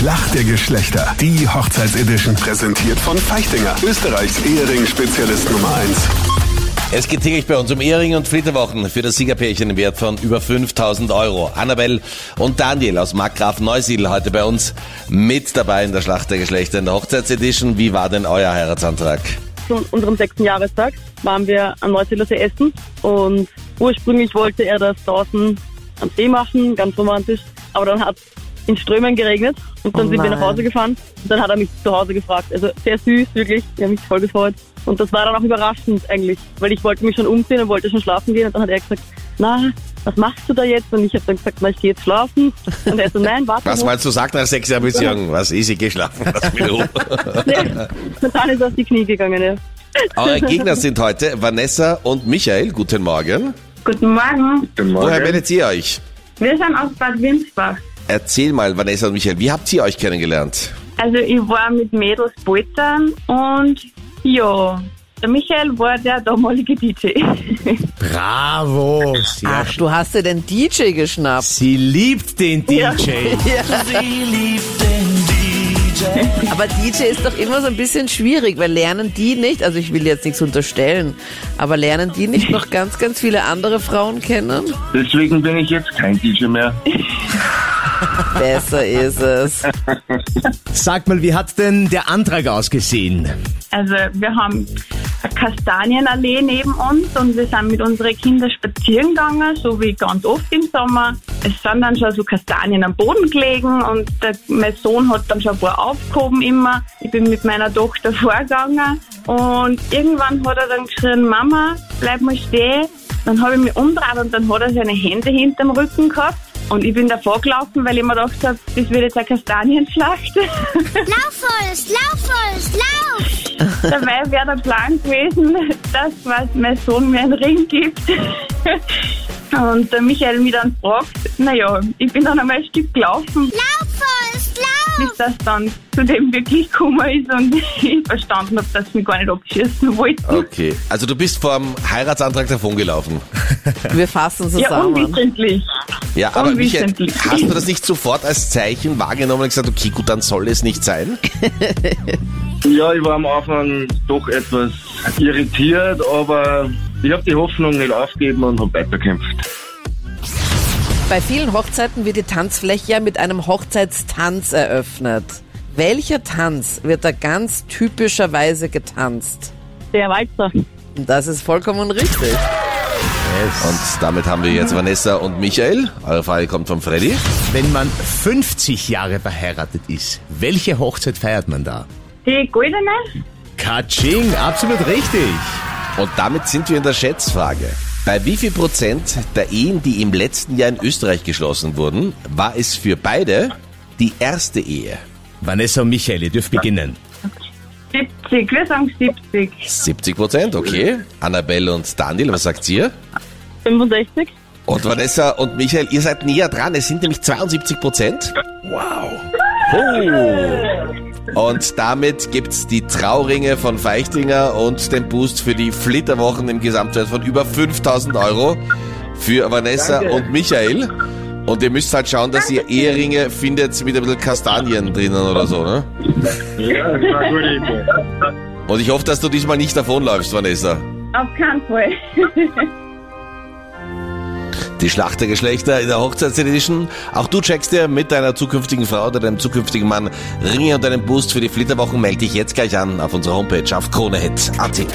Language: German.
Schlacht der Geschlechter. Die Hochzeitsedition. Präsentiert von Feichtinger. Österreichs Ehering-Spezialist Nummer 1. Es geht täglich bei uns um Ehering und Flitterwochen für das Siegerpärchen im Wert von über 5000 Euro. Annabelle und Daniel aus Markgraf Neusiedl heute bei uns mit dabei in der Schlacht der Geschlechter in der Hochzeitsedition. Wie war denn euer Heiratsantrag? zu unserem sechsten Jahrestag waren wir am Neusiedler See essen und ursprünglich wollte er das draußen am See machen, ganz romantisch, aber dann hat in Strömen geregnet und dann Oh sind wir nach nein. Hause gefahren und dann hat er mich zu Hause gefragt. Also sehr süß, wirklich, ich habe mich voll gefreut und das war dann auch überraschend eigentlich, weil ich wollte mich schon umziehen und wollte schon schlafen gehen und dann hat er gesagt, na, was machst du da jetzt? Und ich habe dann gesagt, na, ich gehe jetzt schlafen. Und er so, nein, warte Was noch. meinst du sagt nach sechs Jahren Beziehung? Was easy geschlafen? Lass mich in Ruhe. Ja, und dann ist er auf die Knie gegangen, ja. Eure Gegner sind heute Vanessa und Michael. Guten Morgen. Guten Morgen. Guten Woher Morgen. meldet ihr euch? Wir sind aus Bad Winsbach. Erzähl mal, Vanessa und Michael, wie habt ihr euch kennengelernt? Also ich war mit Mädels poltern und ja, der Michael war der damalige DJ. Bravo. Sehr Ach, du hast dir den DJ geschnappt. Sie liebt den DJ. Ja. Aber DJ ist doch immer so ein bisschen schwierig, weil lernen die nicht, also ich will jetzt nichts unterstellen, aber lernen die nicht noch ganz, ganz viele andere Frauen kennen? Deswegen bin ich jetzt kein DJ mehr. Besser ist es. Sag mal, wie hat denn der Antrag ausgesehen? Also wir haben eine Kastanienallee neben uns und wir sind mit unseren Kindern spazieren gegangen, so wie ganz oft im Sommer. Es sind dann schon so Kastanien am Boden gelegen und der, mein Sohn hat dann schon ein paar aufgehoben immer. Ich bin mit meiner Tochter vorgegangen und irgendwann hat er dann geschrien, Mama, bleib mal stehen. Dann habe ich mich umgedreht und dann hat er seine Hände hinterm Rücken gehabt. Und ich bin davor gelaufen, weil ich mir gedacht habe, das wird jetzt eine Kastanienschlacht. Lauf, Forrest, lauf, Forrest, lauf! Dabei wäre der Plan gewesen, dass was mein Sohn mir einen Ring gibt. Und der Michael mich dann fragt, naja, ich bin dann einmal ein Stück gelaufen, lauf! Bis das dann zu dem wirklich gekommen ist und ich verstanden habe, dass sie mich gar nicht abschießen wollten. Okay. Also du bist vom Heiratsantrag davongelaufen. Wir fassen Ja, zusammen. unwissentlich. Ja, aber Michael, hast du das nicht sofort als Zeichen wahrgenommen und gesagt, okay, gut, dann soll es nicht sein? Ja, ich war am Anfang doch etwas irritiert, aber ich habe die Hoffnung nicht aufgegeben und habe weiterkämpft. Bei vielen Hochzeiten wird die Tanzfläche ja mit einem Hochzeitstanz eröffnet. Welcher Tanz wird da ganz typischerweise getanzt? Der Walzer. Das ist vollkommen richtig. Und damit haben wir jetzt Vanessa und Michael. Eure Frage kommt von Freddy. Wenn man 50 Jahre verheiratet ist, welche Hochzeit feiert man da? Die goldene? Katsching, absolut richtig. Und damit sind wir in der Schätzfrage. Bei wie viel Prozent der Ehen, die im letzten Jahr in Österreich geschlossen wurden, war es für beide die erste Ehe? Vanessa und Michael, ihr dürft beginnen. 70, wir sagen 70. 70 Prozent, okay. Annabelle und Daniel, was sagt ihr? 65. Und Vanessa und Michael, ihr seid näher dran. Es sind nämlich 72 Prozent. Wow. Oh. Und damit gibt's die Trauringe von Feichtinger und den Boost für die Flitterwochen im Gesamtwert von über 5000 Euro für Vanessa Danke. und Michael. Und ihr müsst halt schauen, dass ihr Eheringe findet mit ein bisschen Kastanien drinnen oder so, ne? Ja, das war eine gute Idee. Und ich hoffe, dass du diesmal nicht davonläufst, Vanessa. Auf keinen Fall. Die Schlacht der Geschlechter in der Hochzeitsedition. Auch du checkst dir mit deiner zukünftigen Frau oder deinem zukünftigen Mann Ringe und einen Boost für die Flitterwochen. Melde dich jetzt gleich an auf unserer Homepage auf kronehit.at.